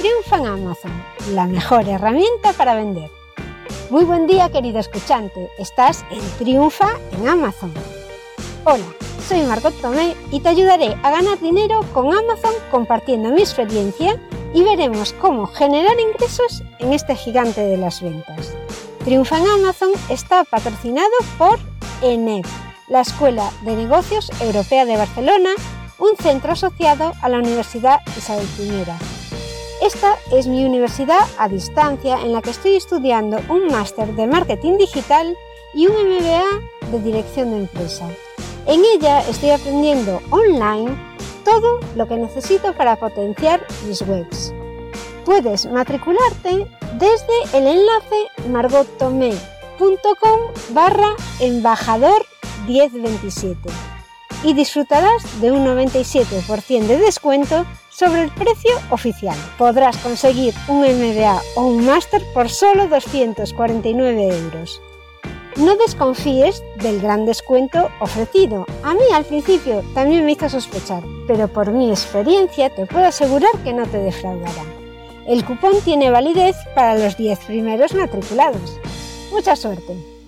Triunfa en Amazon, la mejor herramienta para vender. Muy buen día querido escuchante, estás en Triunfa en Amazon. Hola, soy Margot Tomé y te ayudaré a ganar dinero con Amazon compartiendo mi experiencia y veremos cómo generar ingresos en este gigante de las ventas. Triunfa en Amazon está patrocinado por ENEP, la Escuela de Negocios Europea de Barcelona, un centro asociado a la Universidad Isabel I esta es mi universidad a distancia en la que estoy estudiando un máster de marketing digital y un MBA de dirección de empresa. En ella estoy aprendiendo online todo lo que necesito para potenciar mis webs. Puedes matricularte desde el enlace margottomé.com barra embajador 1027 y disfrutarás de un 97% de descuento sobre el precio oficial. Podrás conseguir un MBA o un máster por solo 249 euros. No desconfíes del gran descuento ofrecido. A mí al principio también me hizo sospechar, pero por mi experiencia te puedo asegurar que no te defraudará. El cupón tiene validez para los 10 primeros matriculados. Mucha suerte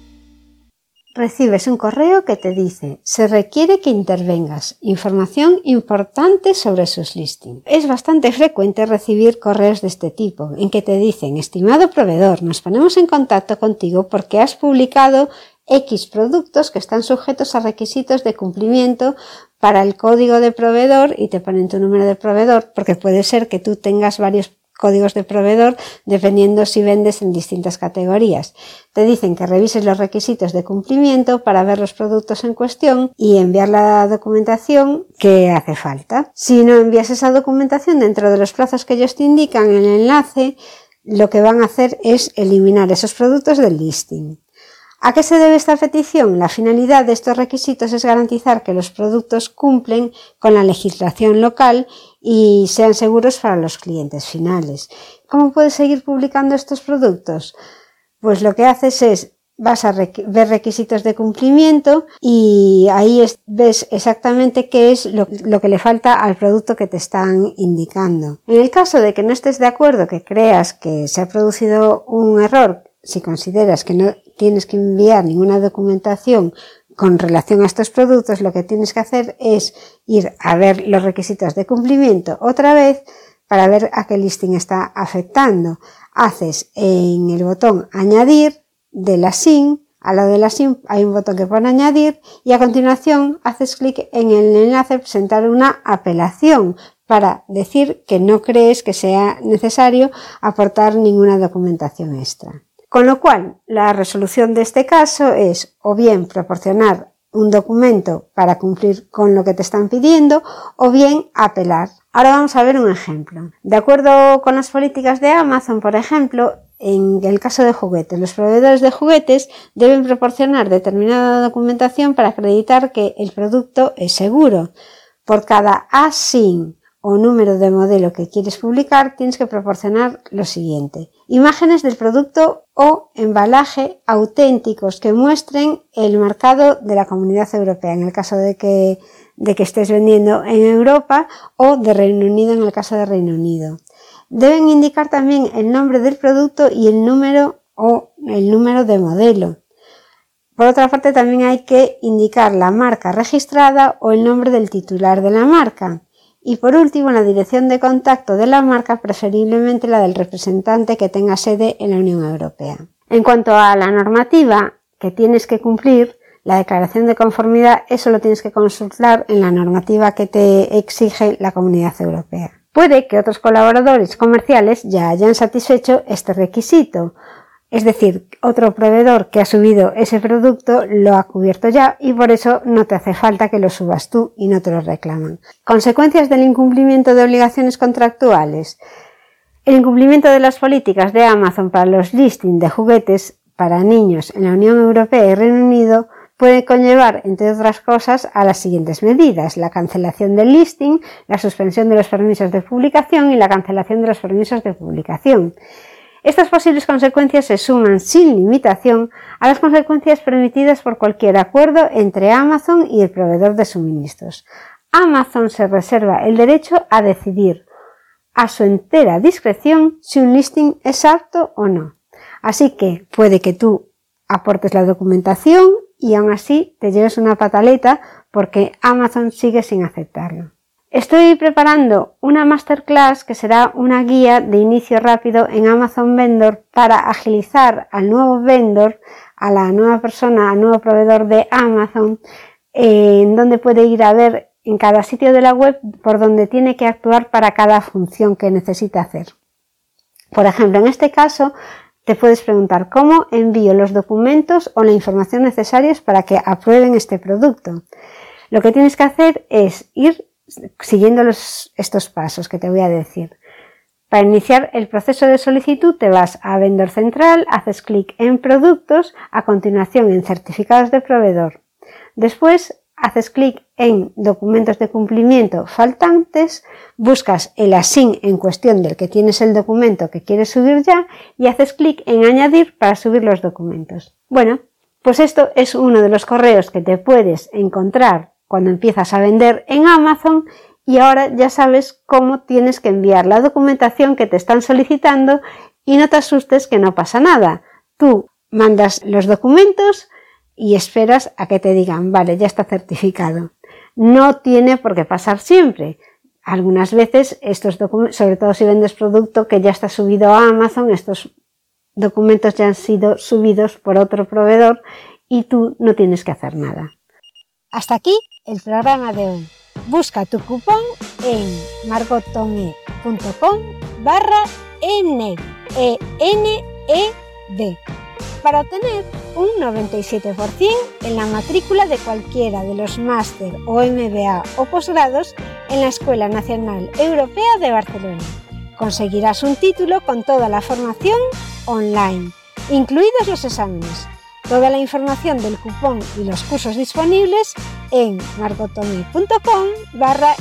recibes un correo que te dice se requiere que intervengas. Información importante sobre sus listings. Es bastante frecuente recibir correos de este tipo en que te dicen estimado proveedor, nos ponemos en contacto contigo porque has publicado X productos que están sujetos a requisitos de cumplimiento para el código de proveedor y te ponen tu número de proveedor porque puede ser que tú tengas varios códigos de proveedor dependiendo si vendes en distintas categorías. Te dicen que revises los requisitos de cumplimiento para ver los productos en cuestión y enviar la documentación que hace falta. Si no envías esa documentación dentro de los plazos que ellos te indican en el enlace, lo que van a hacer es eliminar esos productos del listing. ¿A qué se debe esta petición? La finalidad de estos requisitos es garantizar que los productos cumplen con la legislación local y sean seguros para los clientes finales. ¿Cómo puedes seguir publicando estos productos? Pues lo que haces es vas a ver requisitos de cumplimiento y ahí ves exactamente qué es lo, lo, que le falta al producto que te están indicando. En el caso de que no estés de acuerdo, que creas que se ha producido un error, si consideras que no tienes que enviar ninguna documentación con relación a estos productos, lo que tienes que hacer es ir a ver los requisitos de cumplimiento otra vez para ver a qué listing está afectando. Haces en el botón añadir de la SIM, al lado de la SIM hay un botón que pone añadir y a continuación haces clic en el enlace presentar una apelación para decir que no crees que sea necesario aportar ninguna documentación extra. Con lo cual, la resolución de este caso es o bien proporcionar un documento para cumplir con lo que te están pidiendo o bien apelar. Ahora vamos a ver un ejemplo. De acuerdo con las políticas de Amazon, por ejemplo, en el caso de juguetes, los proveedores de juguetes deben proporcionar determinada documentación para acreditar que el producto es seguro. Por cada ASIN o número de modelo que quieres publicar, tienes que proporcionar lo siguiente. Imágenes del producto o embalaje auténticos que muestren el marcado de la comunidad europea, en el caso de que, de que estés vendiendo en Europa o de Reino Unido, en el caso de Reino Unido. Deben indicar también el nombre del producto y el número o el número de modelo. Por otra parte, también hay que indicar la marca registrada o el nombre del titular de la marca. Y por último, la dirección de contacto de la marca, preferiblemente la del representante que tenga sede en la Unión Europea. En cuanto a la normativa que tienes que cumplir, la declaración de conformidad, eso lo tienes que consultar en la normativa que te exige la Comunidad Europea. Puede que otros colaboradores comerciales ya hayan satisfecho este requisito, es decir, otro proveedor que ha subido ese producto lo ha cubierto ya y por eso no te hace falta que lo subas tú y no te lo reclaman. Consecuencias del incumplimiento de obligaciones contractuales. El incumplimiento de las políticas de Amazon para los listings de juguetes para niños en la Unión Europea y Reino Unido puede conllevar, entre otras cosas, a las siguientes medidas. La cancelación del listing, la suspensión de los permisos de publicación y la cancelación de los permisos de publicación. Estas posibles consecuencias se suman sin limitación a las consecuencias permitidas por cualquier acuerdo entre Amazon y el proveedor de suministros. Amazon se reserva el derecho a decidir a su entera discreción si un listing es apto o no. Así que puede que tú aportes la documentación y aún así te lleves una pataleta porque Amazon sigue sin aceptarlo. Estoy preparando una masterclass que será una guía de inicio rápido en Amazon Vendor para agilizar al nuevo vendor, a la nueva persona, al nuevo proveedor de Amazon, en donde puede ir a ver en cada sitio de la web por donde tiene que actuar para cada función que necesita hacer. Por ejemplo, en este caso, te puedes preguntar cómo envío los documentos o la información necesarios para que aprueben este producto. Lo que tienes que hacer es ir siguiendo estos pasos que te voy a decir. Para iniciar el proceso de solicitud te vas a Vendor Central, haces clic en Productos, a continuación en Certificados de Proveedor. Después haces clic en Documentos de cumplimiento faltantes, buscas el ASIN en cuestión del que tienes el documento que quieres subir ya y haces clic en Añadir para subir los documentos. Bueno, pues esto es uno de los correos que te puedes encontrar cuando empiezas a vender en Amazon y ahora ya sabes cómo tienes que enviar la documentación que te están solicitando y no te asustes que no pasa nada. Tú mandas los documentos y esperas a que te digan, vale, ya está certificado. No tiene por qué pasar siempre. Algunas veces estos documentos, sobre todo si vendes producto que ya está subido a Amazon, estos documentos ya han sido subidos por otro proveedor y tú no tienes que hacer nada. Hasta aquí el programa de hoy. Busca tu cupón en margotome.com barra N E N E D para obtener un 97% en la matrícula de cualquiera de los máster o MBA o posgrados en la Escuela Nacional Europea de Barcelona. Conseguirás un título con toda la formación online, incluidos los exámenes Toda la información del cupón y los cursos disponibles en margotome.com barra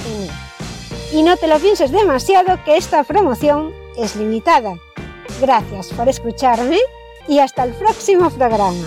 Y no te lo pienses demasiado que esta promoción es limitada. Gracias por escucharme y hasta el próximo programa.